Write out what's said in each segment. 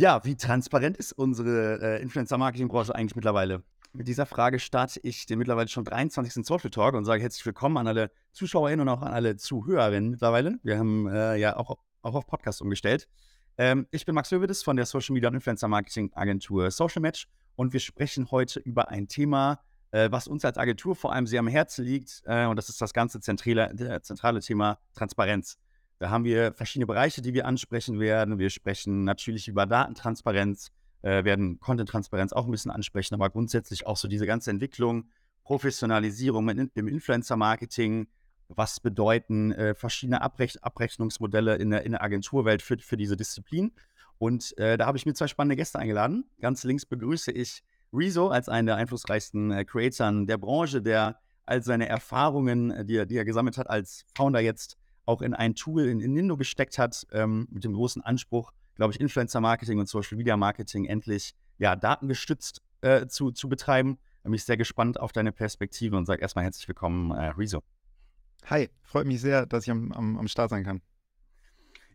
Ja, wie transparent ist unsere äh, Influencer-Marketing-Branche eigentlich mittlerweile? Mit dieser Frage starte ich den mittlerweile schon 23. Social Talk und sage herzlich willkommen an alle ZuschauerInnen und auch an alle Zuhörerinnen mittlerweile. Wir haben äh, ja auch, auch auf Podcast umgestellt. Ähm, ich bin Max Hövedes von der Social Media und Influencer Marketing Agentur Social Match und wir sprechen heute über ein Thema, äh, was uns als Agentur vor allem sehr am Herzen liegt äh, und das ist das ganze zentrale, zentrale Thema Transparenz. Da haben wir verschiedene Bereiche, die wir ansprechen werden. Wir sprechen natürlich über Datentransparenz, äh, werden Content-Transparenz auch ein bisschen ansprechen, aber grundsätzlich auch so diese ganze Entwicklung, Professionalisierung im Influencer-Marketing, was bedeuten äh, verschiedene Abrech Abrechnungsmodelle in der, in der Agenturwelt für, für diese Disziplin. Und äh, da habe ich mir zwei spannende Gäste eingeladen. Ganz links begrüße ich Rezo als einen der einflussreichsten äh, Creatoren der Branche, der all seine Erfahrungen, äh, die er, die er gesammelt hat als Founder jetzt auch in ein Tool in, in Nindo gesteckt hat, ähm, mit dem großen Anspruch, glaube ich, Influencer-Marketing und Social-Media-Marketing endlich ja, datengestützt äh, zu, zu betreiben. Bin ich sehr gespannt auf deine Perspektive und sage erstmal herzlich willkommen, äh, Rezo. Hi, freut mich sehr, dass ich am, am, am Start sein kann.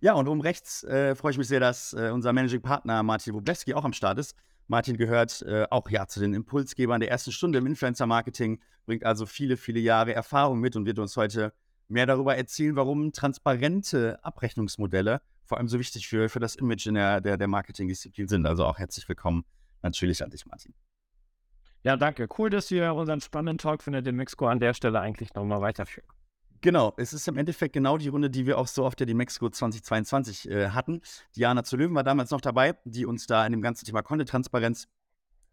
Ja, und oben rechts äh, freue ich mich sehr, dass äh, unser Managing Partner Martin Wobleski auch am Start ist. Martin gehört äh, auch ja zu den Impulsgebern der ersten Stunde im Influencer-Marketing, bringt also viele, viele Jahre Erfahrung mit und wird uns heute mehr darüber erzählen, warum transparente Abrechnungsmodelle vor allem so wichtig für, für das Image in der, der, der Marketingdisziplin sind. Also auch herzlich willkommen natürlich an dich, Martin. Ja, danke. Cool, dass wir unseren spannenden Talk für den Mexiko an der Stelle eigentlich nochmal weiterführen. Genau, es ist im Endeffekt genau die Runde, die wir auch so auf der Demexco 2022 äh, hatten. Diana zu Löwen war damals noch dabei, die uns da in dem ganzen Thema Content-Transparenz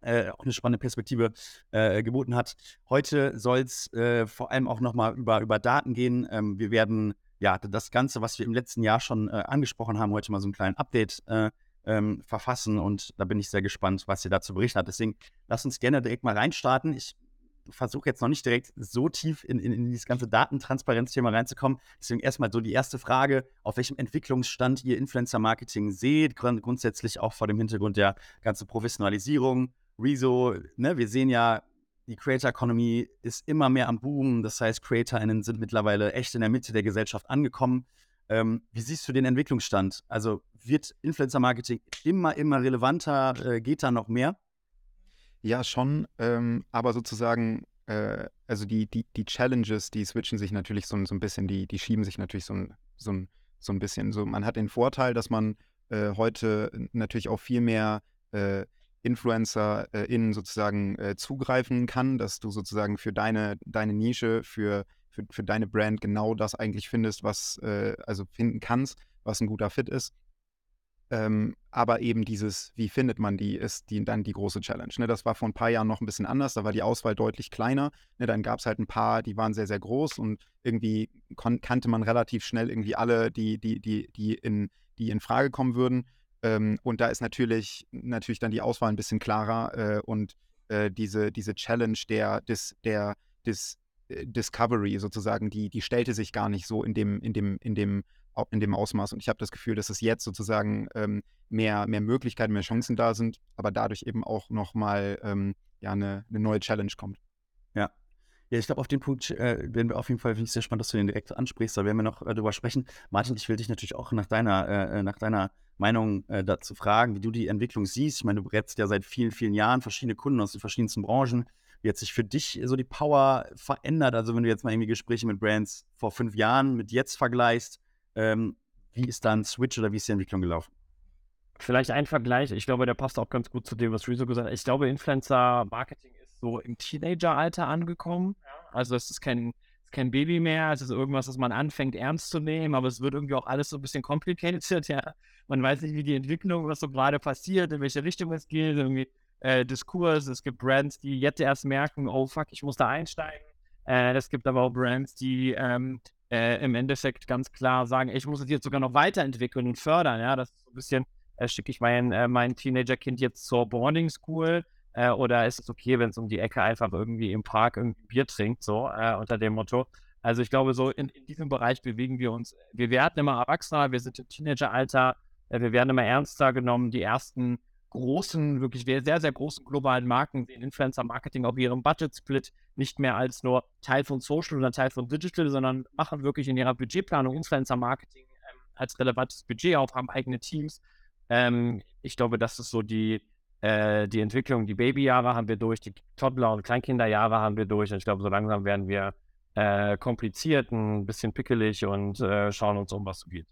äh, auch eine spannende Perspektive äh, geboten hat. Heute soll es äh, vor allem auch nochmal über, über Daten gehen. Ähm, wir werden ja das Ganze, was wir im letzten Jahr schon äh, angesprochen haben, heute mal so einen kleinen Update äh, ähm, verfassen und da bin ich sehr gespannt, was ihr dazu berichten habt. Deswegen lasst uns gerne direkt mal reinstarten. Ich versuche jetzt noch nicht direkt so tief in, in, in dieses ganze Datentransparenzthema reinzukommen. Deswegen erstmal so die erste Frage, auf welchem Entwicklungsstand ihr Influencer-Marketing seht, grund grundsätzlich auch vor dem Hintergrund der ganzen Professionalisierung Rezo, ne, wir sehen ja, die Creator Economy ist immer mehr am Boom. Das heißt, CreatorInnen sind mittlerweile echt in der Mitte der Gesellschaft angekommen. Ähm, wie siehst du den Entwicklungsstand? Also wird Influencer Marketing immer, immer relevanter? Äh, geht da noch mehr? Ja, schon. Ähm, aber sozusagen, äh, also die, die, die Challenges, die switchen sich natürlich so, so ein bisschen, die, die schieben sich natürlich so ein, so, so ein bisschen. So, man hat den Vorteil, dass man äh, heute natürlich auch viel mehr äh, InfluencerInnen äh, sozusagen äh, zugreifen kann, dass du sozusagen für deine, deine Nische, für, für, für deine Brand genau das eigentlich findest, was, äh, also finden kannst, was ein guter Fit ist. Ähm, aber eben dieses, wie findet man die, ist die, dann die große Challenge. Ne? Das war vor ein paar Jahren noch ein bisschen anders, da war die Auswahl deutlich kleiner. Ne? Dann gab es halt ein paar, die waren sehr, sehr groß und irgendwie kannte man relativ schnell irgendwie alle, die, die, die, die, in, die in Frage kommen würden. Ähm, und da ist natürlich, natürlich dann die Auswahl ein bisschen klarer äh, und äh, diese, diese Challenge der, des, der, des äh, Discovery sozusagen, die, die stellte sich gar nicht so in dem, in dem, in dem, in dem Ausmaß. Und ich habe das Gefühl, dass es jetzt sozusagen ähm, mehr, mehr Möglichkeiten, mehr Chancen da sind, aber dadurch eben auch nochmal ähm, ja, eine, eine neue Challenge kommt. Ja, ja, ich glaube, auf den Punkt äh, werden wir auf jeden Fall, finde ich sehr spannend, dass du den direkt ansprichst. Da werden wir noch äh, drüber sprechen. Martin, ich will dich natürlich auch nach deiner, äh, äh nach deiner Meinung äh, dazu fragen, wie du die Entwicklung siehst. Ich meine, du berätst ja seit vielen, vielen Jahren verschiedene Kunden aus den verschiedensten Branchen. Wie hat sich für dich so die Power verändert? Also, wenn du jetzt mal irgendwie Gespräche mit Brands vor fünf Jahren mit jetzt vergleichst, ähm, wie ist da ein Switch oder wie ist die Entwicklung gelaufen? Vielleicht ein Vergleich. Ich glaube, der passt auch ganz gut zu dem, was Rezo gesagt hat. Ich glaube, Influencer-Marketing ist so im Teenager-Alter angekommen. Also, es ist kein kein Baby mehr, es ist irgendwas, das man anfängt ernst zu nehmen, aber es wird irgendwie auch alles so ein bisschen complicated, ja. Man weiß nicht, wie die Entwicklung, was so gerade passiert, in welche Richtung es geht, irgendwie äh, Diskurs, es gibt Brands, die jetzt erst merken, oh fuck, ich muss da einsteigen. Äh, es gibt aber auch Brands, die ähm, äh, im Endeffekt ganz klar sagen, ich muss es jetzt sogar noch weiterentwickeln und fördern, ja, das ist so ein bisschen, äh, schicke ich mein, äh, mein Teenager-Kind jetzt zur Boarding School, äh, oder ist es okay, wenn es um die Ecke einfach irgendwie im Park irgendwie Bier trinkt, so äh, unter dem Motto? Also ich glaube, so in, in, diesem Bereich bewegen wir uns. Wir werden immer erwachsener, wir sind im Teenageralter, äh, wir werden immer ernster genommen. Die ersten großen, wirklich sehr, sehr großen globalen Marken sehen Influencer-Marketing auf ihrem Budget-Split nicht mehr als nur Teil von Social oder Teil von Digital, sondern machen wirklich in ihrer Budgetplanung Influencer-Marketing ähm, als relevantes Budget auf, haben eigene Teams Ähm, ich glaube, das ist so die, äh, die Entwicklung. Die Babyjahre haben wir durch, die Toddler- und Kleinkinderjahre haben wir durch. Und ich glaube, so langsam werden wir äh, kompliziert, ein bisschen pickelig und äh, schauen uns um, was so geht.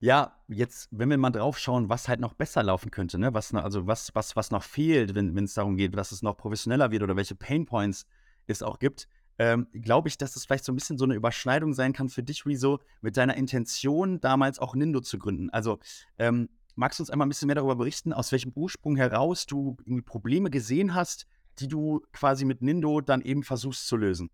Ja, jetzt, wenn wir mal drauf schauen, was halt noch besser laufen könnte, ne? Was, also was, was, was noch fehlt, wenn es darum geht, dass es noch professioneller wird oder welche Painpoints es auch gibt, ähm, glaube ich, dass es vielleicht so ein bisschen so eine Überschneidung sein kann für dich, Rezo, mit deiner Intention, damals auch Nindo zu gründen. Also, ähm, magst du uns einmal ein bisschen mehr darüber berichten, aus welchem Ursprung heraus du Probleme gesehen hast, die du quasi mit Nindo dann eben versuchst zu lösen?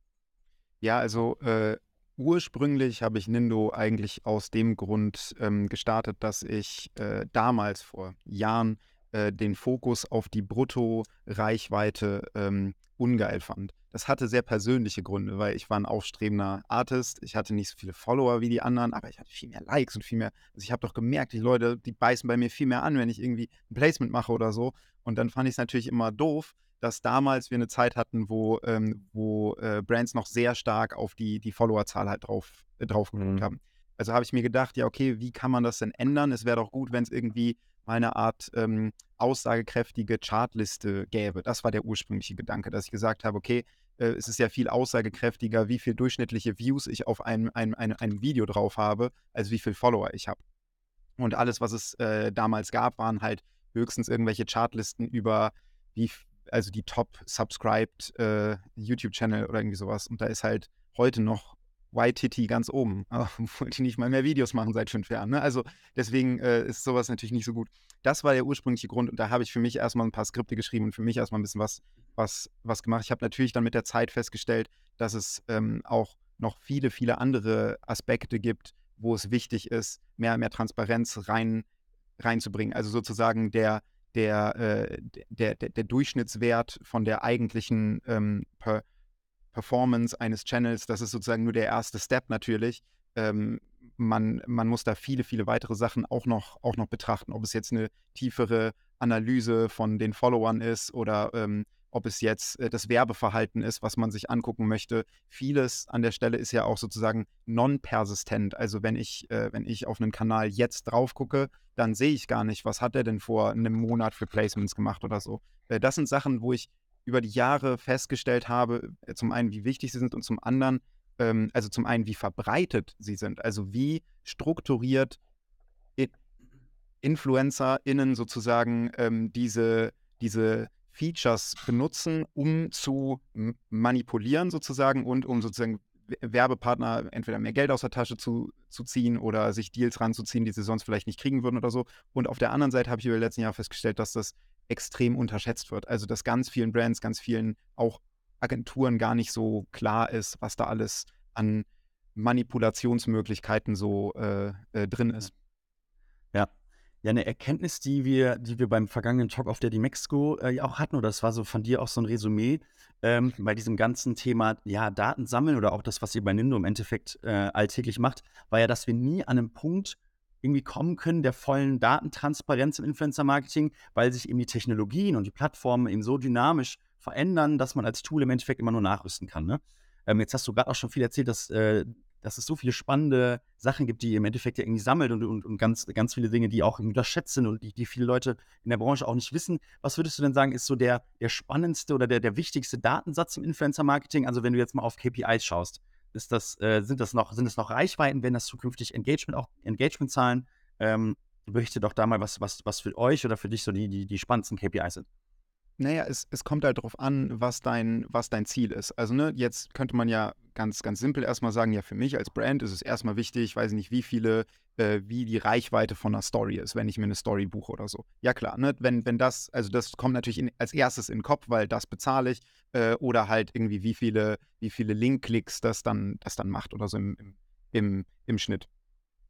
Ja, also äh, Ursprünglich habe ich Nindo eigentlich aus dem Grund ähm, gestartet, dass ich äh, damals vor Jahren äh, den Fokus auf die Brutto-Reichweite ähm, ungeil fand. Das hatte sehr persönliche Gründe, weil ich war ein aufstrebender Artist. Ich hatte nicht so viele Follower wie die anderen, aber ich hatte viel mehr Likes und viel mehr. Also ich habe doch gemerkt, die Leute, die beißen bei mir viel mehr an, wenn ich irgendwie ein Placement mache oder so. Und dann fand ich es natürlich immer doof, dass damals wir eine Zeit hatten, wo, ähm, wo äh, Brands noch sehr stark auf die, die Followerzahl halt drauf, äh, drauf mhm. haben. Also habe ich mir gedacht, ja, okay, wie kann man das denn ändern? Es wäre doch gut, wenn es irgendwie mal eine Art ähm, aussagekräftige Chartliste gäbe. Das war der ursprüngliche Gedanke, dass ich gesagt habe, okay, äh, es ist ja viel aussagekräftiger, wie viel durchschnittliche Views ich auf einem, einem, einem, einem Video drauf habe, als wie viel Follower ich habe. Und alles, was es äh, damals gab, waren halt höchstens irgendwelche Chartlisten über wie, also die top-subscribed äh, YouTube-Channel oder irgendwie sowas. Und da ist halt heute noch YTT ganz oben, obwohl die nicht mal mehr Videos machen seit fünf Jahren. Ne? Also deswegen äh, ist sowas natürlich nicht so gut. Das war der ursprüngliche Grund und da habe ich für mich erstmal ein paar Skripte geschrieben und für mich erstmal ein bisschen was, was, was gemacht. Ich habe natürlich dann mit der Zeit festgestellt, dass es ähm, auch noch viele, viele andere Aspekte gibt, wo es wichtig ist, mehr, mehr Transparenz rein, reinzubringen. Also sozusagen der, der, äh, der, der, der, Durchschnittswert von der eigentlichen ähm, per Performance eines Channels, das ist sozusagen nur der erste Step natürlich. Ähm, man, man muss da viele, viele weitere Sachen auch noch, auch noch betrachten, ob es jetzt eine tiefere Analyse von den Followern ist oder ähm, ob es jetzt äh, das Werbeverhalten ist, was man sich angucken möchte. Vieles an der Stelle ist ja auch sozusagen non-persistent. Also wenn ich, äh, wenn ich auf einen Kanal jetzt drauf gucke, dann sehe ich gar nicht, was hat er denn vor einem Monat für Placements gemacht oder so. Äh, das sind Sachen, wo ich über die Jahre festgestellt habe, äh, zum einen, wie wichtig sie sind und zum anderen, ähm, also zum einen, wie verbreitet sie sind. Also wie strukturiert InfluencerInnen sozusagen ähm, diese, diese Features benutzen, um zu manipulieren sozusagen und um sozusagen Werbepartner entweder mehr Geld aus der Tasche zu, zu ziehen oder sich Deals ranzuziehen, die sie sonst vielleicht nicht kriegen würden oder so. Und auf der anderen Seite habe ich über die letzten Jahre festgestellt, dass das extrem unterschätzt wird. Also dass ganz vielen Brands, ganz vielen auch Agenturen gar nicht so klar ist, was da alles an Manipulationsmöglichkeiten so äh, äh, drin ist. Ja, ja, eine Erkenntnis, die wir, die wir beim vergangenen Talk auf der die Mexico äh, auch hatten, oder das war so von dir auch so ein Resümee ähm, bei diesem ganzen Thema, ja, Daten sammeln oder auch das, was ihr bei Nindo im Endeffekt äh, alltäglich macht, war ja, dass wir nie an einem Punkt irgendwie kommen können der vollen Datentransparenz im Influencer-Marketing, weil sich eben die Technologien und die Plattformen eben so dynamisch verändern, dass man als Tool im Endeffekt immer nur nachrüsten kann. Ne? Ähm, jetzt hast du gerade auch schon viel erzählt, dass äh, dass es so viele spannende Sachen gibt, die ihr im Endeffekt ja irgendwie sammelt und, und, und ganz, ganz viele Dinge, die auch unterschätzt sind und die, die viele Leute in der Branche auch nicht wissen. Was würdest du denn sagen, ist so der, der spannendste oder der, der wichtigste Datensatz im Influencer-Marketing? Also wenn du jetzt mal auf KPIs schaust, ist das, äh, sind, das noch, sind das noch Reichweiten, wenn das zukünftig Engagement, auch Engagement-Zahlen? Ähm, berichte doch da mal, was, was, was für euch oder für dich so die, die, die spannendsten KPIs sind. Naja, es, es kommt halt darauf an, was dein, was dein Ziel ist. Also, ne, jetzt könnte man ja ganz, ganz simpel erstmal sagen, ja, für mich als Brand ist es erstmal wichtig, ich weiß nicht, wie viele, äh, wie die Reichweite von einer Story ist, wenn ich mir eine Story buche oder so. Ja, klar, ne, wenn, wenn das, also das kommt natürlich in, als erstes in den Kopf, weil das bezahle ich, äh, oder halt irgendwie, wie viele, wie viele Link-Klicks das dann, das dann macht oder so im, im, im, im Schnitt.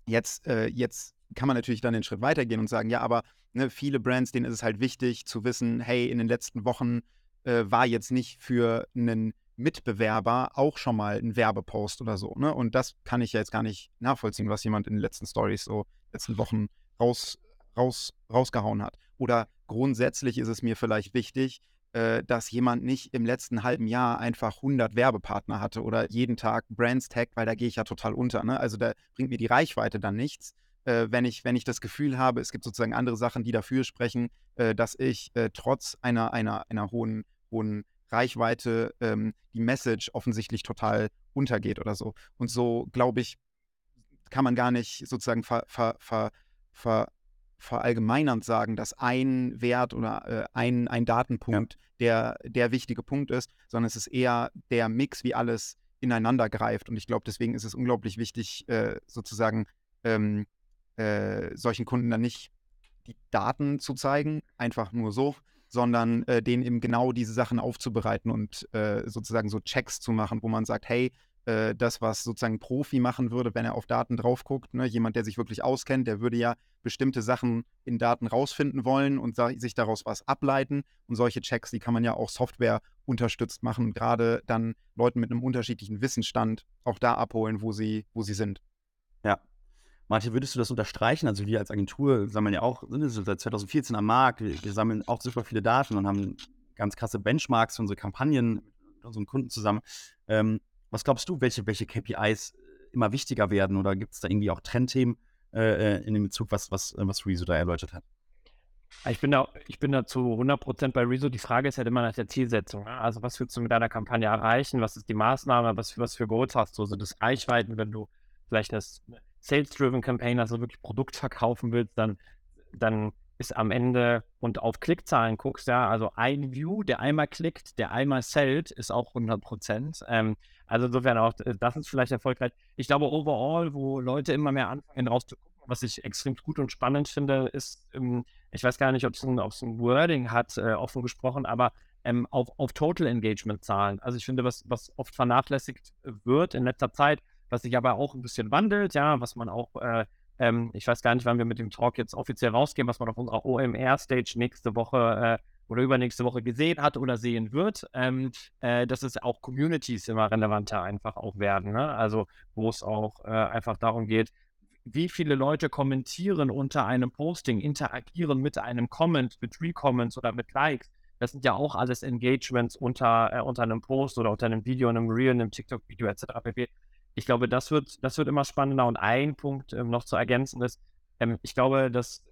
Jetzt, äh, jetzt kann man natürlich dann den Schritt weitergehen und sagen, ja, aber ne, viele Brands, denen ist es halt wichtig zu wissen, hey, in den letzten Wochen äh, war jetzt nicht für einen Mitbewerber auch schon mal ein Werbepost oder so. Ne? Und das kann ich ja jetzt gar nicht nachvollziehen, was jemand in den letzten Stories so letzten Wochen raus, raus, rausgehauen hat. Oder grundsätzlich ist es mir vielleicht wichtig, äh, dass jemand nicht im letzten halben Jahr einfach 100 Werbepartner hatte oder jeden Tag Brands taggt, weil da gehe ich ja total unter. Ne? Also da bringt mir die Reichweite dann nichts, äh, wenn, ich, wenn ich das Gefühl habe, es gibt sozusagen andere Sachen, die dafür sprechen, äh, dass ich äh, trotz einer, einer, einer hohen, hohen Reichweite ähm, die Message offensichtlich total untergeht oder so. Und so, glaube ich, kann man gar nicht sozusagen ver, ver, ver, ver verallgemeinernd sagen, dass ein Wert oder äh, ein, ein Datenpunkt ja. der, der wichtige Punkt ist, sondern es ist eher der Mix, wie alles ineinander greift. Und ich glaube, deswegen ist es unglaublich wichtig, äh, sozusagen ähm, äh, solchen Kunden dann nicht die Daten zu zeigen, einfach nur so, sondern äh, denen eben genau diese Sachen aufzubereiten und äh, sozusagen so Checks zu machen, wo man sagt, hey, äh, das, was sozusagen ein Profi machen würde, wenn er auf Daten drauf guckt. Ne? Jemand, der sich wirklich auskennt, der würde ja bestimmte Sachen in Daten rausfinden wollen und sich daraus was ableiten. Und solche Checks, die kann man ja auch Software unterstützt machen, gerade dann Leuten mit einem unterschiedlichen Wissensstand auch da abholen, wo sie, wo sie sind. Ja. Manche würdest du das unterstreichen? Also wir als Agentur sammeln ja auch, sind seit 2014 am Markt, wir, wir sammeln auch super viele Daten und haben ganz krasse Benchmarks für unsere Kampagnen mit unseren Kunden zusammen. Ähm, was glaubst du, welche, welche KPIs äh, immer wichtiger werden oder gibt es da irgendwie auch Trendthemen äh, äh, in dem Bezug, was, was, äh, was Rezo da erläutert hat? Ich bin da, ich bin da zu 100% bei Rezo. Die Frage ist halt immer nach der Zielsetzung. Ne? Also, was willst du mit deiner Kampagne erreichen? Was ist die Maßnahme? Was, was für Goals hast du? So das Reichweiten, wenn du vielleicht eine Sales-Driven Campaign, also wirklich Produkt verkaufen willst, dann, dann ist am Ende und auf Klickzahlen guckst, ja, also ein View, der einmal klickt, der einmal sellt, ist auch 100% Ähm, also insofern auch, äh, das ist vielleicht erfolgreich. Ich glaube, overall, wo Leute immer mehr anfangen rauszugucken, was ich extrem gut und spannend finde, ist, ähm, ich weiß gar nicht, ob es ein, ein, Wording hat, äh, offen gesprochen, aber ähm, auf, auf Total Engagement Zahlen. Also ich finde, was, was oft vernachlässigt wird in letzter Zeit, was sich aber auch ein bisschen wandelt, ja, was man auch, äh, ähm, ich weiß gar nicht, wann wir mit dem Talk jetzt offiziell rausgehen, was man auf unserer OMR-Stage nächste Woche äh, oder übernächste Woche gesehen hat oder sehen wird, ähm, äh, dass es auch Communities immer relevanter einfach auch werden. Ne? Also wo es auch äh, einfach darum geht, wie viele Leute kommentieren unter einem Posting, interagieren mit einem Comment, mit Recomments oder mit Likes. Das sind ja auch alles Engagements unter, äh, unter einem Post oder unter einem Video, einem Reel, einem TikTok-Video etc. pp. Ich glaube, das wird, das wird immer spannender. Und ein Punkt ähm, noch zu ergänzen ist, ähm, ich glaube, dass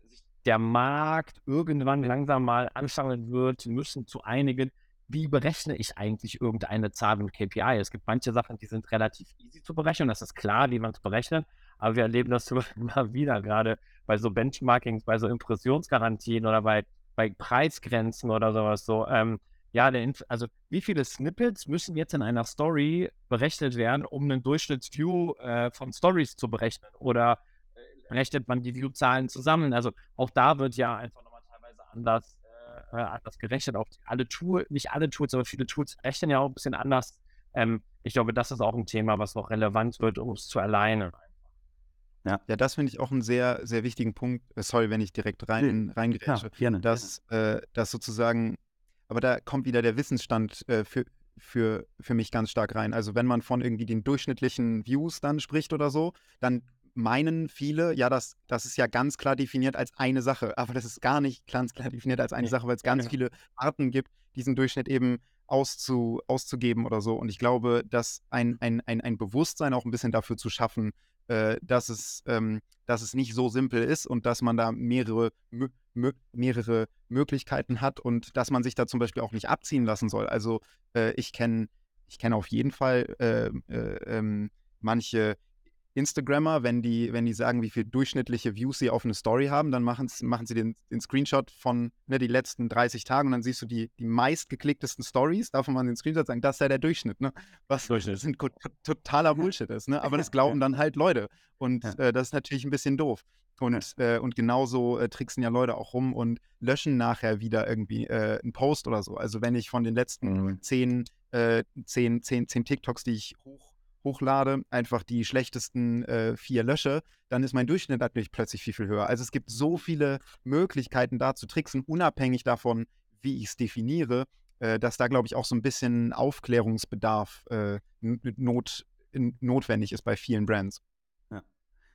der Markt irgendwann langsam mal anfangen wird müssen zu einigen, wie berechne ich eigentlich irgendeine Zahl mit KPI? Es gibt manche Sachen, die sind relativ easy zu berechnen, das ist klar, wie man es berechnet, aber wir erleben das immer wieder, gerade bei so Benchmarkings, bei so Impressionsgarantien oder bei, bei Preisgrenzen oder sowas so. Ähm, ja, der, also wie viele Snippets müssen jetzt in einer Story berechnet werden, um einen Durchschnittsview äh, von Stories zu berechnen? Oder rechnet man die View-Zahlen zusammen. Also auch da wird ja einfach nochmal teilweise anders, äh, äh, anders gerechnet. Auch alle Tools, nicht alle Tools, aber viele Tools rechnen ja auch ein bisschen anders. Ähm, ich glaube, das ist auch ein Thema, was noch relevant wird, um es zu alleine. Ja, ja das finde ich auch einen sehr, sehr wichtigen Punkt. Äh, sorry, wenn ich direkt rein, reingrätsche. Ja, gerne. Dass. Äh, dass sozusagen, aber da kommt wieder der Wissensstand äh, für, für, für mich ganz stark rein. Also wenn man von irgendwie den durchschnittlichen Views dann spricht oder so, dann meinen viele, ja, das, das ist ja ganz klar definiert als eine Sache. Aber das ist gar nicht ganz klar definiert als eine Sache, weil es ganz viele Arten gibt, diesen Durchschnitt eben auszu, auszugeben oder so. Und ich glaube, dass ein, ein, ein, ein Bewusstsein auch ein bisschen dafür zu schaffen, äh, dass, es, ähm, dass es nicht so simpel ist und dass man da mehrere, mehrere Möglichkeiten hat und dass man sich da zum Beispiel auch nicht abziehen lassen soll. Also äh, ich kenne ich kenn auf jeden Fall äh, äh ähm, manche Instagrammer, wenn die, wenn die sagen, wie viel durchschnittliche Views sie auf eine Story haben, dann machen, machen sie den, den Screenshot von ne, die letzten 30 Tagen und dann siehst du die, die meistgeklicktesten Stories, davon man den Screenshot sagen, das ist ja der Durchschnitt, ne? Was Durchschnitt. Sind, totaler Bullshit ist, ne? Aber das glauben dann halt Leute. Und ja. äh, das ist natürlich ein bisschen doof. Und, äh, und genauso äh, tricksen ja Leute auch rum und löschen nachher wieder irgendwie äh, einen Post oder so. Also wenn ich von den letzten mhm. zehn, äh, zehn, zehn, zehn TikToks, die ich hoch hochlade, einfach die schlechtesten äh, vier lösche, dann ist mein Durchschnitt natürlich plötzlich viel, viel höher. Also es gibt so viele Möglichkeiten da zu tricksen, unabhängig davon, wie ich es definiere, äh, dass da, glaube ich, auch so ein bisschen Aufklärungsbedarf äh, not, notwendig ist bei vielen Brands. Ja.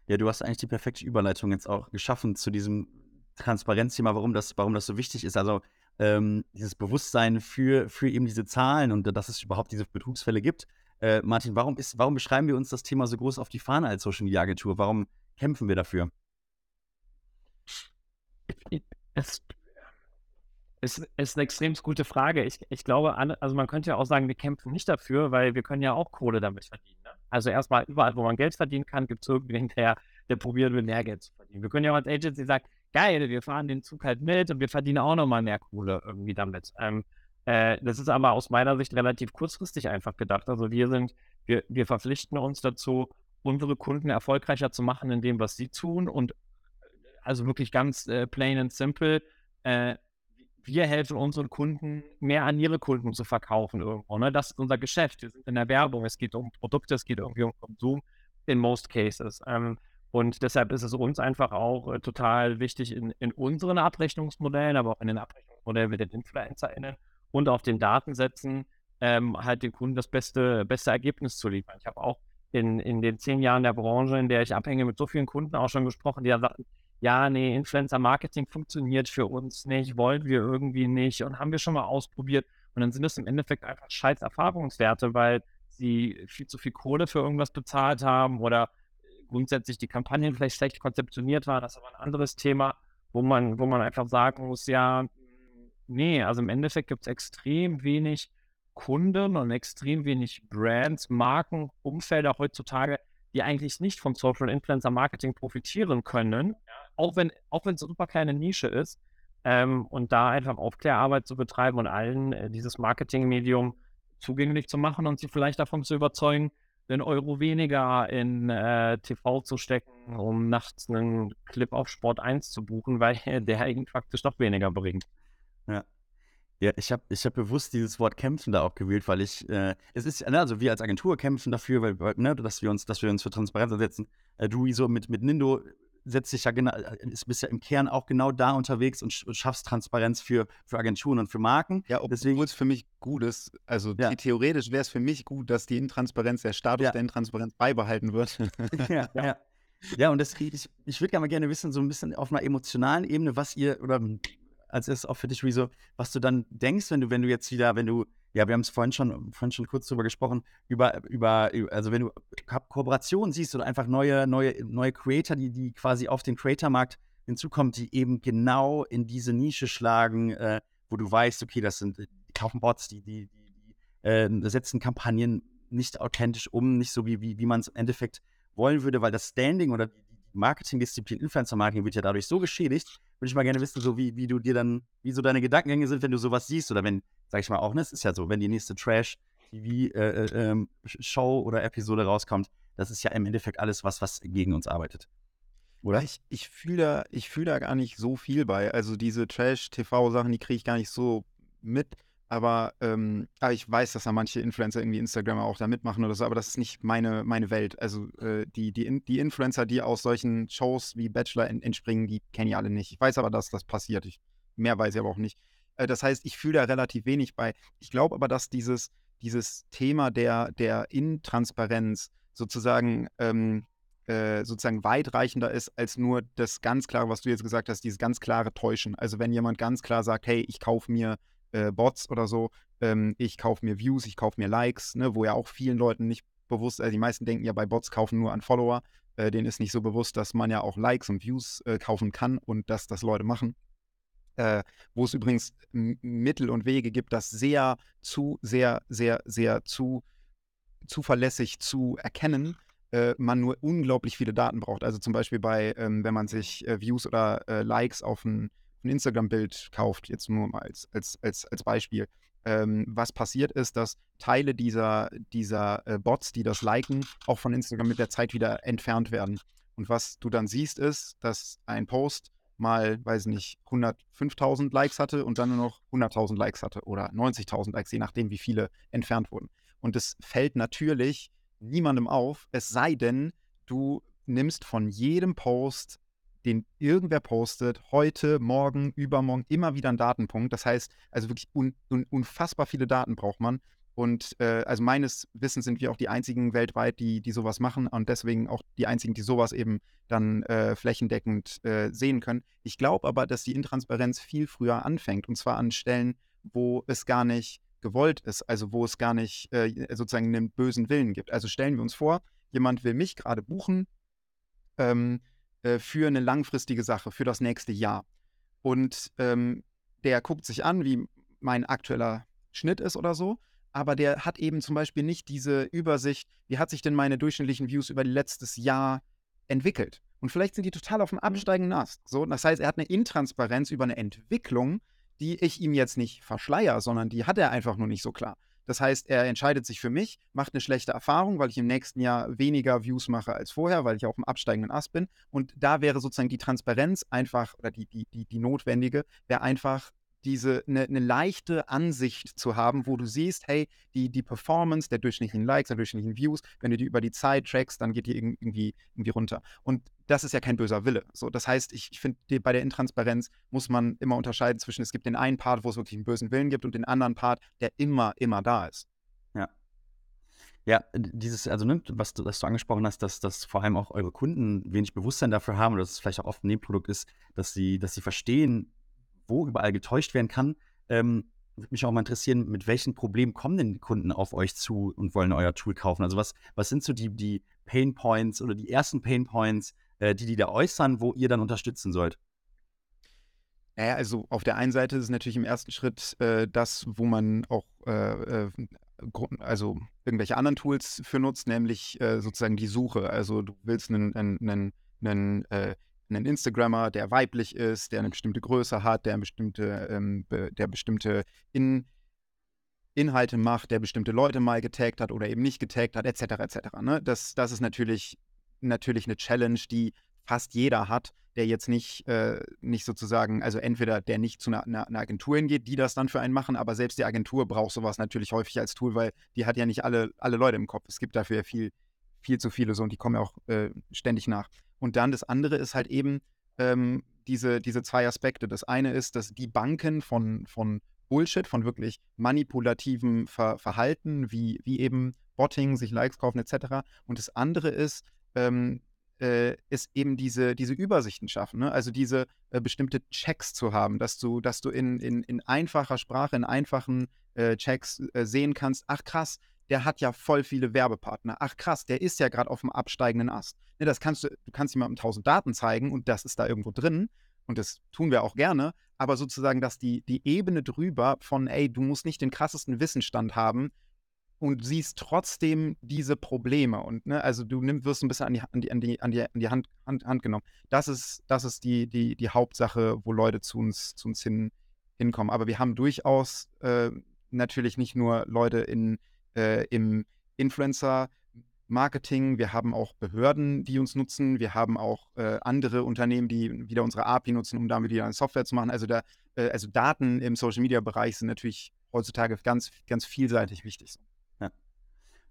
ja, du hast eigentlich die perfekte Überleitung jetzt auch geschaffen zu diesem Transparenzthema, warum das, warum das so wichtig ist. Also ähm, dieses Bewusstsein für, für eben diese Zahlen und dass es überhaupt diese Betrugsfälle gibt. Äh, Martin, warum, ist, warum beschreiben wir uns das Thema so groß auf die Fahne als Social Media Agentur? Warum kämpfen wir dafür? Es ist, ist eine extrem gute Frage. Ich, ich glaube, also man könnte ja auch sagen, wir kämpfen nicht dafür, weil wir können ja auch Kohle damit verdienen. Ne? Also erstmal überall, wo man Geld verdienen kann, gibt es irgendwen, der, der probiert, mehr Geld zu verdienen. Wir können ja auch als Agency sagen, geil, wir fahren den Zug halt mit und wir verdienen auch nochmal mehr Kohle irgendwie damit. Ähm, äh, das ist aber aus meiner Sicht relativ kurzfristig einfach gedacht. Also wir sind, wir, wir verpflichten uns dazu, unsere Kunden erfolgreicher zu machen in dem, was sie tun und also wirklich ganz äh, plain and simple. Äh, wir helfen unseren Kunden, mehr an ihre Kunden zu verkaufen irgendwo. Ne? Das ist unser Geschäft. Wir sind in der Werbung. Es geht um Produkte, es geht irgendwie um Konsum in most cases. Ähm, und deshalb ist es uns einfach auch äh, total wichtig, in, in, unseren Abrechnungsmodellen, aber auch in den Abrechnungsmodellen mit den InfluencerInnen und auf den Datensätzen ähm, halt den Kunden das beste, beste Ergebnis zu liefern. Ich habe auch in, in den zehn Jahren der Branche, in der ich abhänge, mit so vielen Kunden auch schon gesprochen, die dann sagten, ja, nee, Influencer-Marketing funktioniert für uns nicht, wollen wir irgendwie nicht und haben wir schon mal ausprobiert. Und dann sind es im Endeffekt einfach scheiß Erfahrungswerte, weil sie viel zu viel Kohle für irgendwas bezahlt haben oder grundsätzlich die Kampagnen vielleicht schlecht konzeptioniert waren. Das ist aber ein anderes Thema, wo man, wo man einfach sagen muss, ja, nee, also im Endeffekt gibt es extrem wenig Kunden und extrem wenig Brands, Marken, Umfelder heutzutage, die eigentlich nicht vom Social Influencer Marketing profitieren können, auch wenn auch wenn es eine super kleine Nische ist. Ähm, und da einfach Aufklärarbeit zu betreiben und allen äh, dieses Marketingmedium zugänglich zu machen und sie vielleicht davon zu überzeugen, den Euro weniger in äh, TV zu stecken, um nachts einen Clip auf Sport 1 zu buchen, weil der ihnen faktisch doch weniger bringt. Ja. Ja, ich habe ich hab bewusst dieses Wort kämpfen da auch gewählt, weil ich, äh, es ist, ne, also wir als Agentur kämpfen dafür, weil, ne, dass wir uns, dass wir uns für Transparenz einsetzen. Äh, du so mit, mit Nindo setzt dich ja genau, ist bist ja im Kern auch genau da unterwegs und, und schaffst Transparenz für, für Agenturen und für Marken. Ja, obwohl es für mich gut ist. Also ja. theoretisch wäre es für mich gut, dass die Intransparenz, der Status ja. der Intransparenz beibehalten wird. ja, ja. ja. Ja, und das, ich, ich würde gerne mal gerne wissen, so ein bisschen auf einer emotionalen Ebene, was ihr, oder als erstes auch für dich, Rezo, was du dann denkst, wenn du, wenn du jetzt wieder, wenn du, ja, wir haben es vorhin schon, vorhin schon kurz drüber gesprochen, über, über, also wenn du Kooperationen siehst oder einfach neue, neue, neue Creator, die, die quasi auf den Creator-Markt hinzukommen, die eben genau in diese Nische schlagen, äh, wo du weißt, okay, das sind, die kaufen Bots, die, die, die, die äh, setzen Kampagnen nicht authentisch um, nicht so wie, wie, wie man es im Endeffekt wollen würde, weil das Standing oder die Marketingdisziplin Influencer-Marketing wird ja dadurch so geschädigt, würde ich mal gerne wissen, so wie, wie du dir dann, wie so deine Gedankengänge sind, wenn du sowas siehst oder wenn, sag ich mal auch, ne, es ist ja so, wenn die nächste Trash-TV-Show äh, äh, ähm, oder Episode rauskommt, das ist ja im Endeffekt alles was, was gegen uns arbeitet. Oder? Ich, ich fühle da, fühl da gar nicht so viel bei. Also diese Trash-TV-Sachen, die kriege ich gar nicht so mit. Aber, ähm, aber ich weiß, dass da manche Influencer irgendwie Instagram auch da mitmachen oder so, aber das ist nicht meine, meine Welt. Also äh, die, die, die Influencer, die aus solchen Shows wie Bachelor entspringen, die kenne ich alle nicht. Ich weiß aber, dass das passiert. Ich, mehr weiß ich aber auch nicht. Äh, das heißt, ich fühle da relativ wenig bei. Ich glaube aber, dass dieses, dieses Thema der, der Intransparenz sozusagen ähm, äh, sozusagen weitreichender ist als nur das ganz klare, was du jetzt gesagt hast, dieses ganz klare Täuschen. Also wenn jemand ganz klar sagt, hey, ich kaufe mir äh, Bots oder so. Ähm, ich kaufe mir Views, ich kaufe mir Likes, ne, wo ja auch vielen Leuten nicht bewusst, also die meisten denken ja bei Bots kaufen nur an Follower. Äh, denen ist nicht so bewusst, dass man ja auch Likes und Views äh, kaufen kann und dass das Leute machen. Äh, wo es übrigens Mittel und Wege gibt, das sehr zu, sehr, sehr, sehr zu zuverlässig zu erkennen, äh, man nur unglaublich viele Daten braucht. Also zum Beispiel bei, ähm, wenn man sich äh, Views oder äh, Likes auf ein ein Instagram-Bild kauft, jetzt nur mal als, als, als, als Beispiel, ähm, was passiert ist, dass Teile dieser, dieser äh, Bots, die das liken, auch von Instagram mit der Zeit wieder entfernt werden. Und was du dann siehst, ist, dass ein Post mal, weiß nicht, 105.000 Likes hatte und dann nur noch 100.000 Likes hatte oder 90.000 Likes, je nachdem, wie viele entfernt wurden. Und es fällt natürlich niemandem auf, es sei denn, du nimmst von jedem Post den irgendwer postet, heute, morgen, übermorgen, immer wieder ein Datenpunkt. Das heißt, also wirklich un, un, unfassbar viele Daten braucht man. Und äh, also meines Wissens sind wir auch die einzigen weltweit, die, die sowas machen und deswegen auch die einzigen, die sowas eben dann äh, flächendeckend äh, sehen können. Ich glaube aber, dass die Intransparenz viel früher anfängt und zwar an Stellen, wo es gar nicht gewollt ist, also wo es gar nicht äh, sozusagen einen bösen Willen gibt. Also stellen wir uns vor, jemand will mich gerade buchen, ähm, äh, für eine langfristige Sache, für das nächste Jahr. und ähm, der guckt sich an, wie mein aktueller Schnitt ist oder so, aber der hat eben zum Beispiel nicht diese Übersicht, wie hat sich denn meine durchschnittlichen Views über letztes Jahr entwickelt. Und vielleicht sind die total auf dem mhm. absteigenden Ast. So, das heißt, er hat eine Intransparenz über eine Entwicklung, die ich ihm jetzt nicht verschleier, sondern die hat er einfach nur nicht so klar. Das heißt, er entscheidet sich für mich, macht eine schlechte Erfahrung, weil ich im nächsten Jahr weniger Views mache als vorher, weil ich auf dem absteigenden Ast bin. Und da wäre sozusagen die Transparenz einfach, oder die, die, die, die notwendige, wäre einfach diese eine ne leichte Ansicht zu haben, wo du siehst, hey, die, die Performance der durchschnittlichen Likes, der durchschnittlichen Views, wenn du die über die Zeit trackst, dann geht die irgendwie, irgendwie runter. Und das ist ja kein böser Wille. So, das heißt, ich, ich finde, bei der Intransparenz muss man immer unterscheiden zwischen, es gibt den einen Part, wo es wirklich einen bösen Willen gibt und den anderen Part, der immer, immer da ist. Ja. Ja, dieses, also ne, was du, was du angesprochen hast, dass, dass vor allem auch eure Kunden wenig Bewusstsein dafür haben oder dass es vielleicht auch oft ein Nebenprodukt ist, dass sie, dass sie verstehen, wo überall getäuscht werden kann. Ähm, würde mich auch mal interessieren, mit welchen Problemen kommen denn die Kunden auf euch zu und wollen euer Tool kaufen? Also was, was sind so die, die Pain Points oder die ersten Pain Points, äh, die die da äußern, wo ihr dann unterstützen sollt? Naja, also auf der einen Seite ist es natürlich im ersten Schritt äh, das, wo man auch äh, äh also irgendwelche anderen Tools für nutzt, nämlich äh, sozusagen die Suche. Also du willst einen, einen, einen, einen äh, einen Instagrammer, der weiblich ist, der eine bestimmte Größe hat, der bestimmte, ähm, be, der bestimmte In, Inhalte macht, der bestimmte Leute mal getaggt hat oder eben nicht getaggt hat, etc. etc. Ne? Das, das ist natürlich, natürlich eine Challenge, die fast jeder hat, der jetzt nicht, äh, nicht sozusagen, also entweder der nicht zu einer, einer, einer, Agentur hingeht, die das dann für einen machen, aber selbst die Agentur braucht sowas natürlich häufig als Tool, weil die hat ja nicht alle, alle Leute im Kopf. Es gibt dafür ja viel, viel zu viele so und die kommen ja auch äh, ständig nach. Und dann das andere ist halt eben ähm, diese, diese zwei Aspekte. Das eine ist, dass die Banken von, von Bullshit, von wirklich manipulativem Ver Verhalten, wie, wie eben Botting, sich Likes kaufen etc. Und das andere ist, ähm, äh, ist eben diese, diese Übersichten schaffen, ne? also diese äh, bestimmte Checks zu haben, dass du, dass du in, in, in einfacher Sprache, in einfachen äh, Checks äh, sehen kannst, ach krass, der hat ja voll viele Werbepartner. Ach krass, der ist ja gerade auf dem absteigenden Ast. Ne, das kannst du, du kannst jemandem tausend Daten zeigen und das ist da irgendwo drin. Und das tun wir auch gerne. Aber sozusagen, dass die, die Ebene drüber von, ey, du musst nicht den krassesten Wissensstand haben und siehst trotzdem diese Probleme. Und ne, also du nimm, wirst ein bisschen an die, an die, an die, an die, an die Hand, Hand, Hand genommen. Das ist, das ist die, die, die Hauptsache, wo Leute zu uns, zu uns hin, hinkommen. Aber wir haben durchaus äh, natürlich nicht nur Leute in äh, im Influencer. Marketing, wir haben auch Behörden, die uns nutzen, wir haben auch äh, andere Unternehmen, die wieder unsere API nutzen, um damit wieder eine Software zu machen. Also, da, äh, also Daten im Social Media Bereich sind natürlich heutzutage ganz, ganz vielseitig wichtig. Ja.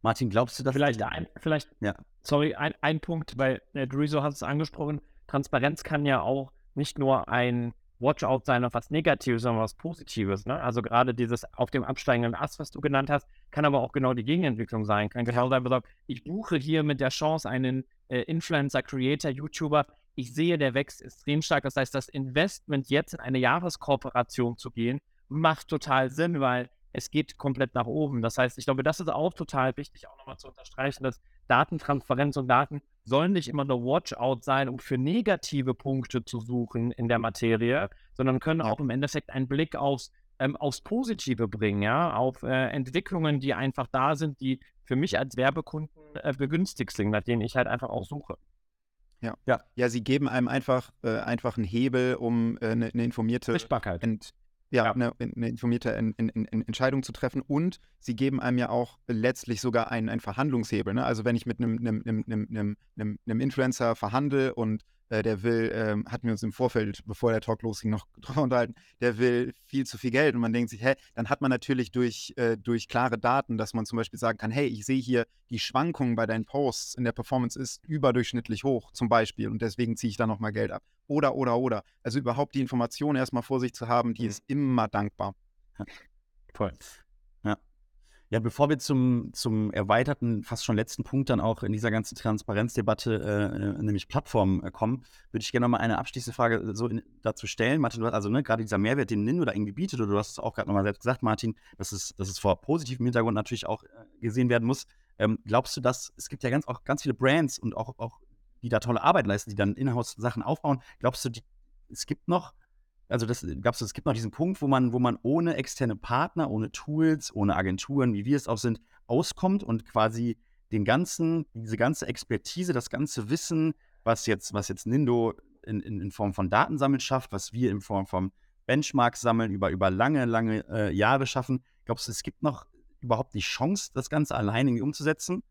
Martin, glaubst du, dass vielleicht ein, vielleicht, ja. sorry, ein, ein Punkt, weil äh, Dorizo hat es angesprochen, Transparenz kann ja auch nicht nur ein Watchout sein auf was Negatives, sondern was Positives. Ne? Also gerade dieses auf dem absteigenden Ast, was du genannt hast, kann aber auch genau die Gegenentwicklung sein. Kann genau sein, ich buche hier mit der Chance einen äh, Influencer, Creator, YouTuber. Ich sehe, der wächst extrem stark. Das heißt, das Investment jetzt in eine Jahreskooperation zu gehen, macht total Sinn, weil es geht komplett nach oben. Das heißt, ich glaube, das ist auch total wichtig, auch nochmal zu unterstreichen, dass Datentransparenz und Daten sollen nicht immer nur Watchout sein, um für negative Punkte zu suchen in der Materie, sondern können auch im Endeffekt einen Blick aufs, ähm, aufs Positive bringen, ja, auf äh, Entwicklungen, die einfach da sind, die für mich als Werbekunden äh, begünstigt sind, nach denen ich halt einfach auch suche. Ja. ja. Ja, sie geben einem einfach, äh, einfach einen Hebel, um eine äh, ne informierte Ent ja, eine, eine informierte in, in, in Entscheidung zu treffen. Und sie geben einem ja auch letztlich sogar einen, einen Verhandlungshebel. Ne? Also wenn ich mit einem, einem, einem, einem, einem Influencer verhandle und äh, der will, ähm, hatten wir uns im Vorfeld, bevor der Talk losging, noch drüber unterhalten, der will viel zu viel Geld und man denkt sich, hä, dann hat man natürlich durch, äh, durch klare Daten, dass man zum Beispiel sagen kann, hey, ich sehe hier, die Schwankungen bei deinen Posts in der Performance ist überdurchschnittlich hoch, zum Beispiel, und deswegen ziehe ich da nochmal Geld ab. Oder, oder, oder. Also überhaupt die Information erstmal vor sich zu haben, die mhm. ist immer dankbar. Voll. Ja, bevor wir zum, zum erweiterten, fast schon letzten Punkt dann auch in dieser ganzen Transparenzdebatte, äh, nämlich Plattformen, äh, kommen, würde ich gerne nochmal eine abschließende Frage äh, so in, dazu stellen. Martin, du hast also ne, gerade dieser Mehrwert, den Nino da irgendwie bietet, oder du hast es auch gerade nochmal selbst gesagt, Martin, dass es, dass es vor positivem Hintergrund natürlich auch äh, gesehen werden muss. Ähm, glaubst du, dass es gibt ja ganz, auch ganz viele Brands und auch, auch die da tolle Arbeit leisten, die dann Inhouse-Sachen aufbauen. Glaubst du, die, es gibt noch also das gab's, es gibt noch diesen Punkt, wo man, wo man ohne externe Partner, ohne Tools, ohne Agenturen, wie wir es auch sind, auskommt und quasi den ganzen, diese ganze Expertise, das ganze Wissen, was jetzt, was jetzt Nindo in, in, in Form von Datensammeln schafft, was wir in Form von Benchmarks sammeln, über, über lange, lange äh, Jahre schaffen. Glaubst du, es gibt noch überhaupt die Chance, das Ganze alleine irgendwie umzusetzen?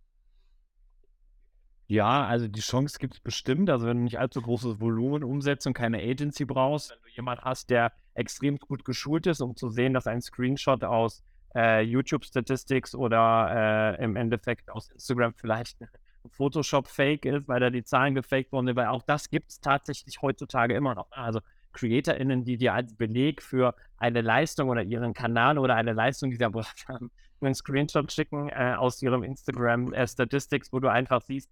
Ja, also die Chance gibt es bestimmt. Also wenn du nicht allzu großes Volumen umsetzt und keine Agency brauchst, wenn du jemanden hast, der extrem gut geschult ist, um zu sehen, dass ein Screenshot aus äh, YouTube Statistics oder äh, im Endeffekt aus Instagram vielleicht Photoshop-Fake ist, weil da die Zahlen gefaked wurden, weil auch das gibt es tatsächlich heutzutage immer noch. Also CreatorInnen, die dir als Beleg für eine Leistung oder ihren Kanal oder eine Leistung, die sie erbracht haben, einen Screenshot schicken äh, aus ihrem Instagram äh, Statistics, wo du einfach siehst,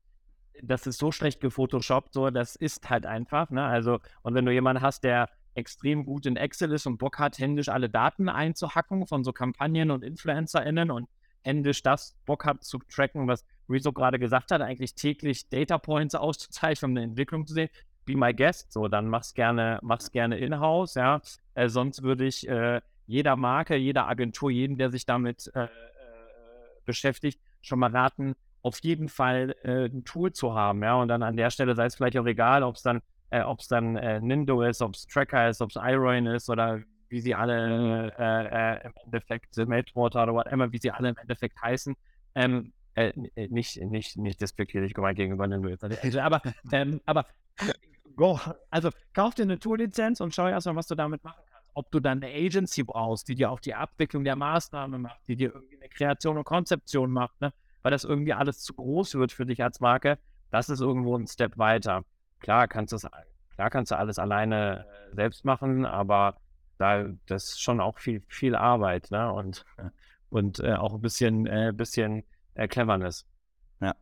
das ist so schlecht gefotoshoppt, so, das ist halt einfach, ne? Also, und wenn du jemanden hast, der extrem gut in Excel ist und Bock hat, händisch alle Daten einzuhacken von so Kampagnen und InfluencerInnen und händisch das Bock hat zu tracken, was Rezo gerade gesagt hat, eigentlich täglich Data Points auszuzeichnen, um eine Entwicklung zu sehen. Be my guest, so, dann mach's gerne, mach's gerne in-house, ja. Äh, sonst würde ich äh, jeder Marke, jeder Agentur, jeden, der sich damit äh, äh beschäftigt, schon mal raten, auf jeden Fall äh, ein Tool zu haben, ja, und dann an der Stelle sei es vielleicht auch egal, ob es dann, äh, ob es dann äh, Nindo ist, ob es Tracker ist, ob es iRoin ist oder wie sie alle äh, äh, im Endeffekt Meltwater oder whatever, wie sie alle im Endeffekt heißen. Ähm, äh, nicht, nicht, nicht despektierlich gemeint gegenüber Nindo jetzt, aber, ähm, aber go, also kauf dir eine Tool-Lizenz und schau erstmal, was du damit machen kannst. Ob du dann eine Agency brauchst, die dir auch die Abwicklung der Maßnahme macht, die dir irgendwie eine Kreation und Konzeption macht, ne? Weil das irgendwie alles zu groß wird für dich als Marke, das ist irgendwo ein Step weiter. Klar kannst du klar kannst du alles alleine äh, selbst machen, aber da das ist schon auch viel viel Arbeit, ne? Und und äh, auch ein bisschen äh, bisschen äh, Cleverness. Ja.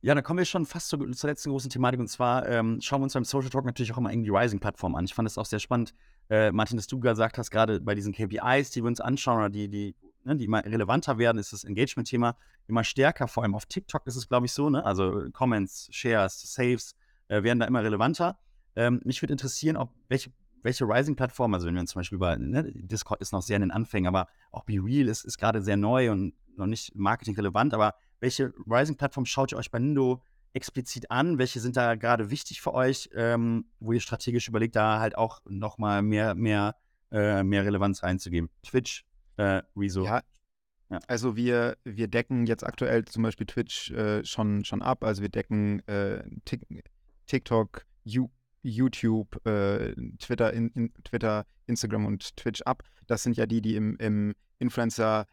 Ja, dann kommen wir schon fast zur, zur letzten großen Thematik und zwar ähm, schauen wir uns beim Social Talk natürlich auch immer irgendwie Rising-Plattform an. Ich fand es auch sehr spannend, äh, Martin, dass du gesagt hast, gerade bei diesen KPIs, die wir uns anschauen oder die, die ne, die immer relevanter werden, ist das Engagement-Thema immer stärker. Vor allem auf TikTok ist es, glaube ich, so. Ne? Also Comments, Shares, Saves äh, werden da immer relevanter. Ähm, mich würde interessieren, ob welche, welche Rising-Plattform, also wenn wir zum Beispiel über, ne, Discord ist noch sehr in den Anfängen, aber auch Be Real ist, ist gerade sehr neu und noch nicht marketingrelevant, aber welche Rising-Plattform schaut ihr euch bei Nindo explizit an? Welche sind da gerade wichtig für euch, ähm, wo ihr strategisch überlegt, da halt auch nochmal mehr, mehr, äh, mehr Relevanz reinzugeben? Twitch, äh, Rezo. Ja, ja. Also wir, wir decken jetzt aktuell zum Beispiel Twitch äh, schon, schon ab. Also wir decken äh, TikTok, you, YouTube, äh, Twitter, in, in, Twitter, Instagram und Twitch ab. Das sind ja die, die im, im Influencer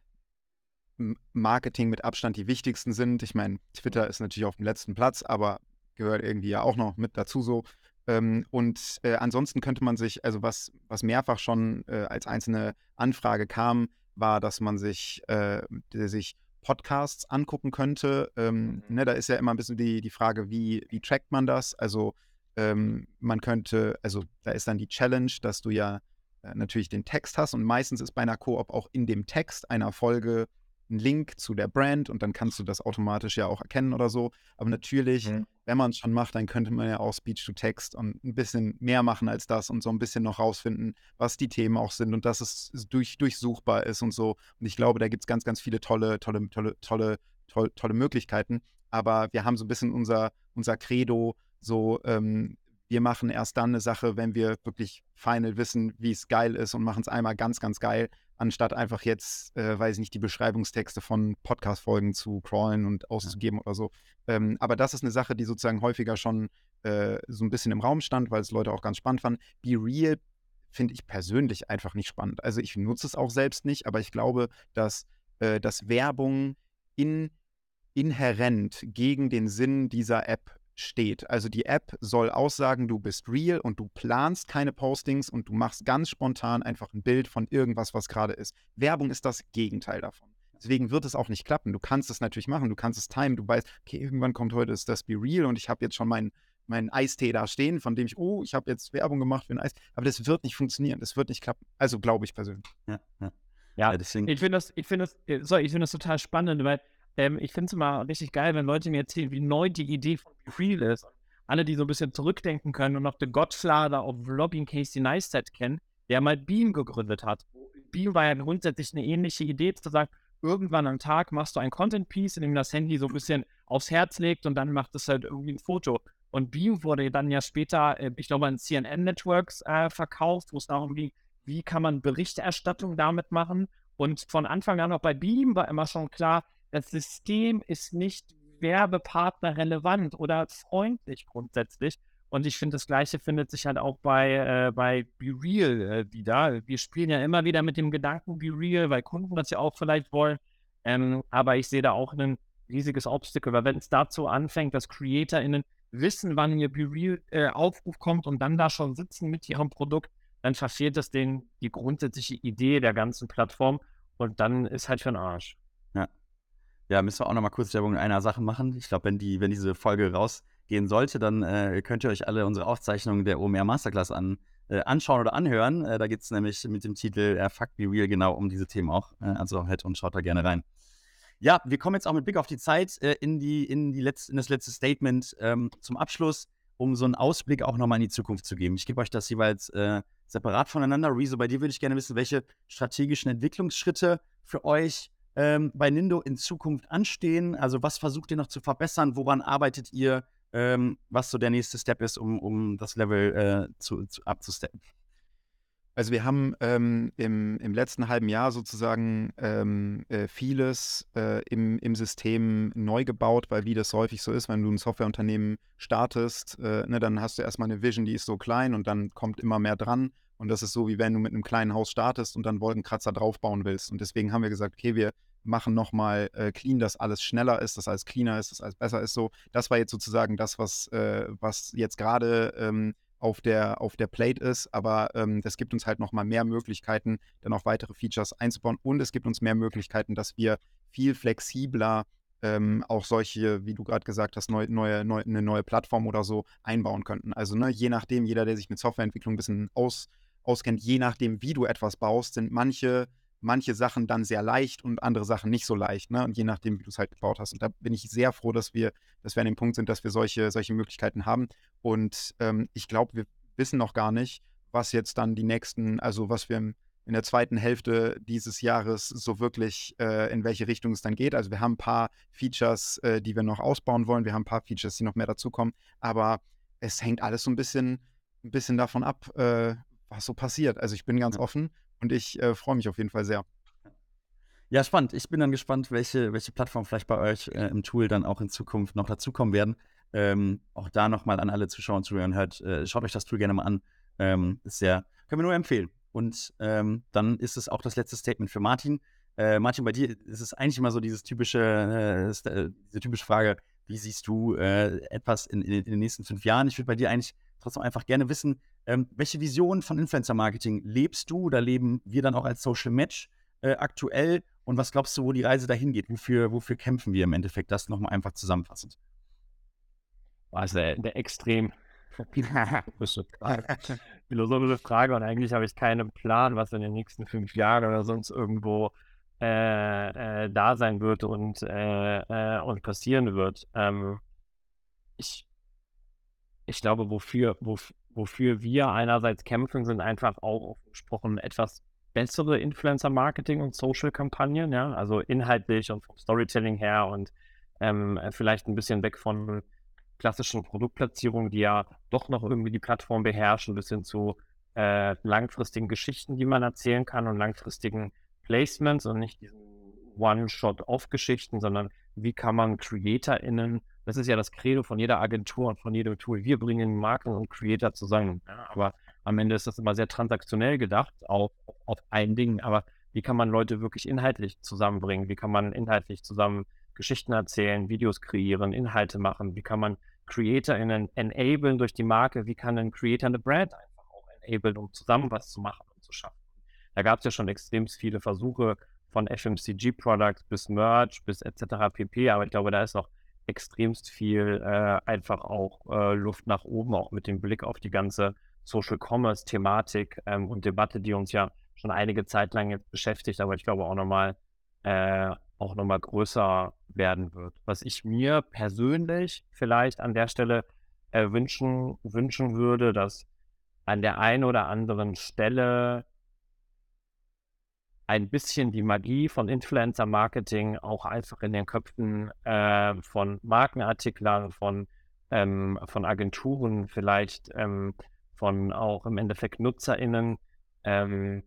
Marketing mit Abstand die wichtigsten sind. Ich meine, Twitter ist natürlich auf dem letzten Platz, aber gehört irgendwie ja auch noch mit dazu so. Ähm, und äh, ansonsten könnte man sich, also was, was mehrfach schon äh, als einzelne Anfrage kam, war, dass man sich, äh, sich Podcasts angucken könnte. Ähm, mhm. ne, da ist ja immer ein bisschen die, die Frage, wie, wie trackt man das? Also ähm, man könnte, also da ist dann die Challenge, dass du ja äh, natürlich den Text hast und meistens ist bei einer Koop auch in dem Text einer Folge einen Link zu der Brand und dann kannst du das automatisch ja auch erkennen oder so. Aber natürlich, mhm. wenn man es schon macht, dann könnte man ja auch Speech-to-Text und ein bisschen mehr machen als das und so ein bisschen noch rausfinden, was die Themen auch sind und dass es durch, durchsuchbar ist und so. Und ich glaube, da gibt es ganz, ganz viele tolle, tolle, tolle, tolle, tolle, tolle Möglichkeiten. Aber wir haben so ein bisschen unser, unser Credo, so ähm, wir machen erst dann eine Sache, wenn wir wirklich final wissen, wie es geil ist und machen es einmal ganz, ganz geil, anstatt einfach jetzt, äh, weiß ich nicht, die Beschreibungstexte von Podcast-Folgen zu crawlen und auszugeben ja. oder so. Ähm, aber das ist eine Sache, die sozusagen häufiger schon äh, so ein bisschen im Raum stand, weil es Leute auch ganz spannend fanden. Be Real finde ich persönlich einfach nicht spannend. Also ich nutze es auch selbst nicht, aber ich glaube, dass, äh, dass Werbung in, inhärent gegen den Sinn dieser App steht. Also die App soll aussagen, du bist real und du planst keine Postings und du machst ganz spontan einfach ein Bild von irgendwas, was gerade ist. Werbung ist das Gegenteil davon. Deswegen wird es auch nicht klappen. Du kannst es natürlich machen, du kannst es timen, du weißt, okay, irgendwann kommt heute ist das Be Real und ich habe jetzt schon meinen meinen Eistee da stehen, von dem ich, oh, ich habe jetzt Werbung gemacht für ein Eis. Aber das wird nicht funktionieren, das wird nicht klappen. Also glaube ich persönlich. Ja, ja. ja deswegen. Ich finde das, ich finde das, äh, sorry, ich finde das total spannend, weil ähm, ich finde es immer richtig geil, wenn Leute mir erzählen, wie neu die Idee von Real ist alle, die so ein bisschen zurückdenken können und noch den Godfather of Vlogging Casey Neistat kennen, der mal Beam gegründet hat. Beam war ja grundsätzlich eine ähnliche Idee, zu sagen, irgendwann am Tag machst du ein Content-Piece, in dem das Handy so ein bisschen aufs Herz legt und dann macht es halt irgendwie ein Foto. Und Beam wurde dann ja später, äh, ich glaube, an CNN Networks äh, verkauft, wo es darum ging, wie kann man Berichterstattung damit machen. Und von Anfang an auch bei Beam war immer schon klar, das System ist nicht Werbepartner relevant oder freundlich grundsätzlich. Und ich finde, das Gleiche findet sich halt auch bei, äh, bei Be Real äh, wieder. Wir spielen ja immer wieder mit dem Gedanken Be Real, weil Kunden das ja auch vielleicht wollen. Ähm, aber ich sehe da auch ein riesiges Obstacle, weil wenn es dazu anfängt, dass CreatorInnen wissen, wann ihr Be Real äh, kommt und dann da schon sitzen mit ihrem Produkt, dann verfehlt das den, die grundsätzliche Idee der ganzen Plattform und dann ist halt für den Arsch. Ja. Ja, müssen wir auch nochmal kurz Werbung in einer Sache machen. Ich glaube, wenn, die, wenn diese Folge rausgehen sollte, dann äh, könnt ihr euch alle unsere Aufzeichnungen der OMR Masterclass an, äh, anschauen oder anhören. Äh, da geht es nämlich mit dem Titel äh, Fuck Be Real genau um diese Themen auch. Äh, also halt und schaut da gerne rein. Ja, wir kommen jetzt auch mit Blick auf die Zeit äh, in, die, in, die Letz-, in das letzte Statement ähm, zum Abschluss, um so einen Ausblick auch nochmal in die Zukunft zu geben. Ich gebe euch das jeweils äh, separat voneinander. Rezo, bei dir würde ich gerne wissen, welche strategischen Entwicklungsschritte für euch ähm, bei Nindo in Zukunft anstehen. Also was versucht ihr noch zu verbessern? Woran arbeitet ihr? Ähm, was so der nächste Step ist, um, um das Level äh, zu, zu, abzusteppen? Also wir haben ähm, im, im letzten halben Jahr sozusagen ähm, äh, vieles äh, im, im System neu gebaut, weil wie das häufig so ist, wenn du ein Softwareunternehmen startest, äh, ne, dann hast du erstmal eine Vision, die ist so klein und dann kommt immer mehr dran. Und das ist so, wie wenn du mit einem kleinen Haus startest und dann Wolkenkratzer draufbauen willst. Und deswegen haben wir gesagt, okay, wir machen nochmal äh, clean, dass alles schneller ist, dass alles cleaner ist, dass alles besser ist. So, das war jetzt sozusagen das, was, äh, was jetzt gerade ähm, auf der, auf der Plate ist, aber ähm, das gibt uns halt nochmal mehr Möglichkeiten, dann auch weitere Features einzubauen und es gibt uns mehr Möglichkeiten, dass wir viel flexibler ähm, auch solche, wie du gerade gesagt hast, neu, neue, neu, eine neue Plattform oder so einbauen könnten. Also ne, je nachdem, jeder, der sich mit Softwareentwicklung ein bisschen aus, auskennt, je nachdem, wie du etwas baust, sind manche manche Sachen dann sehr leicht und andere Sachen nicht so leicht, ne? Und je nachdem, wie du es halt gebaut hast. Und da bin ich sehr froh, dass wir, dass wir an dem Punkt sind, dass wir solche, solche Möglichkeiten haben. Und ähm, ich glaube, wir wissen noch gar nicht, was jetzt dann die nächsten, also was wir in der zweiten Hälfte dieses Jahres so wirklich, äh, in welche Richtung es dann geht. Also wir haben ein paar Features, äh, die wir noch ausbauen wollen. Wir haben ein paar Features, die noch mehr dazukommen. Aber es hängt alles so ein bisschen, ein bisschen davon ab, äh, was so passiert. Also ich bin ganz offen und ich äh, freue mich auf jeden Fall sehr. Ja, spannend. Ich bin dann gespannt, welche, welche Plattformen vielleicht bei euch äh, im Tool dann auch in Zukunft noch dazukommen werden. Ähm, auch da nochmal an alle Zuschauer und Zuhörer hört, äh, schaut euch das Tool gerne mal an. Ähm, ist sehr, können wir nur empfehlen. Und ähm, dann ist es auch das letzte Statement für Martin. Äh, Martin, bei dir ist es eigentlich immer so dieses typische, äh, äh diese typische Frage, wie siehst du äh, etwas in, in, in, den nächsten fünf Jahren? Ich würde bei dir eigentlich trotzdem einfach gerne wissen, ähm, welche Vision von Influencer-Marketing lebst du oder leben wir dann auch als Social Match äh, aktuell? Und was glaubst du, wo die Reise dahin geht? Wofür, wofür kämpfen wir im Endeffekt? Das nochmal einfach zusammenfassend. Also eine extrem philosophische Frage und eigentlich habe ich keinen Plan, was in den nächsten fünf Jahren oder sonst irgendwo äh, äh, da sein wird und, äh, äh und passieren wird. Ähm, ich, ich glaube, wofür, wofür wofür wir einerseits kämpfen, sind einfach auch gesprochen etwas bessere Influencer-Marketing und Social-Kampagnen, ja, also inhaltlich und vom Storytelling her und ähm, vielleicht ein bisschen weg von klassischen Produktplatzierungen, die ja doch noch irgendwie die Plattform beherrschen, bis hin zu äh, langfristigen Geschichten, die man erzählen kann und langfristigen Placements und nicht diesen One-Shot-Off-Geschichten, sondern wie kann man CreatorInnen das ist ja das Credo von jeder Agentur und von jedem Tool. Wir bringen Marken und Creator zusammen. Ja, aber am Ende ist das immer sehr transaktionell gedacht, auf, auf ein Ding. Aber wie kann man Leute wirklich inhaltlich zusammenbringen? Wie kann man inhaltlich zusammen Geschichten erzählen, Videos kreieren, Inhalte machen? Wie kann man CreatorInnen enablen durch die Marke? Wie kann ein Creator eine Brand einfach auch enablen, um zusammen was zu machen und zu schaffen? Da gab es ja schon extrem viele Versuche von FMCG-Products bis Merch bis etc. pp. Aber ich glaube, da ist noch extremst viel äh, einfach auch äh, Luft nach oben, auch mit dem Blick auf die ganze Social Commerce Thematik ähm, und Debatte, die uns ja schon einige Zeit lang jetzt beschäftigt, aber ich glaube auch nochmal äh, auch nochmal größer werden wird. Was ich mir persönlich vielleicht an der Stelle äh, wünschen, wünschen würde, dass an der einen oder anderen Stelle ein bisschen die Magie von Influencer-Marketing auch einfach in den Köpfen äh, von Markenartiklern, von, ähm, von Agenturen, vielleicht ähm, von auch im Endeffekt NutzerInnen ähm,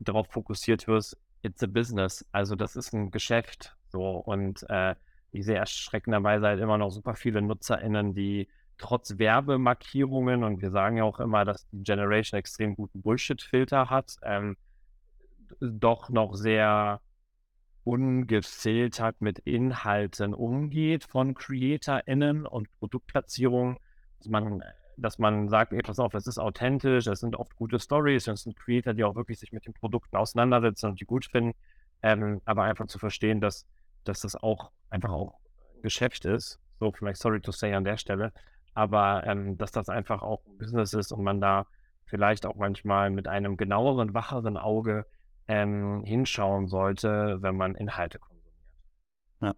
darauf fokussiert wirst, it's a business. Also das ist ein Geschäft. So und äh, ich sehe erschreckenderweise halt immer noch super viele NutzerInnen, die trotz Werbemarkierungen und wir sagen ja auch immer, dass die Generation extrem guten Bullshit-Filter hat, ähm, doch noch sehr ungefiltert mit Inhalten umgeht von CreatorInnen und Produktplatzierung, dass man, dass man sagt, ey, pass auf, es ist authentisch, es sind oft gute Stories, es sind Creator, die auch wirklich sich mit den Produkten auseinandersetzen und die gut finden, ähm, aber einfach zu verstehen, dass, dass das auch einfach auch Geschäft ist, so vielleicht sorry to say an der Stelle, aber ähm, dass das einfach auch Business ist und man da vielleicht auch manchmal mit einem genaueren, wacheren Auge ähm, hinschauen sollte, wenn man Inhalte konsumiert. Ja.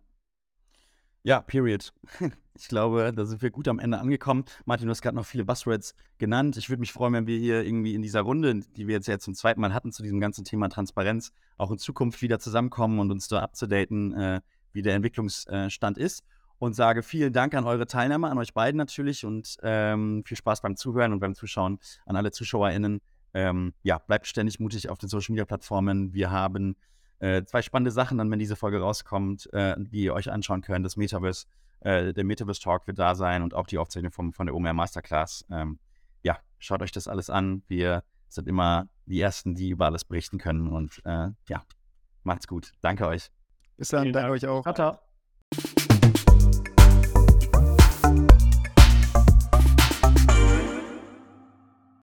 Ja, period. Ich glaube, da sind wir gut am Ende angekommen. Martin, du hast gerade noch viele Buzzwords genannt. Ich würde mich freuen, wenn wir hier irgendwie in dieser Runde, die wir jetzt ja zum zweiten Mal hatten, zu diesem ganzen Thema Transparenz, auch in Zukunft wieder zusammenkommen und uns da abzudaten, äh, wie der Entwicklungsstand ist. Und sage vielen Dank an eure Teilnehmer, an euch beiden natürlich und ähm, viel Spaß beim Zuhören und beim Zuschauen an alle ZuschauerInnen. Ähm, ja, bleibt ständig mutig auf den Social Media Plattformen. Wir haben äh, zwei spannende Sachen dann, wenn diese Folge rauskommt, äh, die ihr euch anschauen könnt. Das Metaverse, äh, der Metaverse Talk wird da sein und auch die Aufzeichnung vom, von der OMR Masterclass. Ähm, ja, schaut euch das alles an. Wir sind immer die Ersten, die über alles berichten können. Und äh, ja, macht's gut. Danke euch. Bis dann, danke euch auch. Ciao, ciao.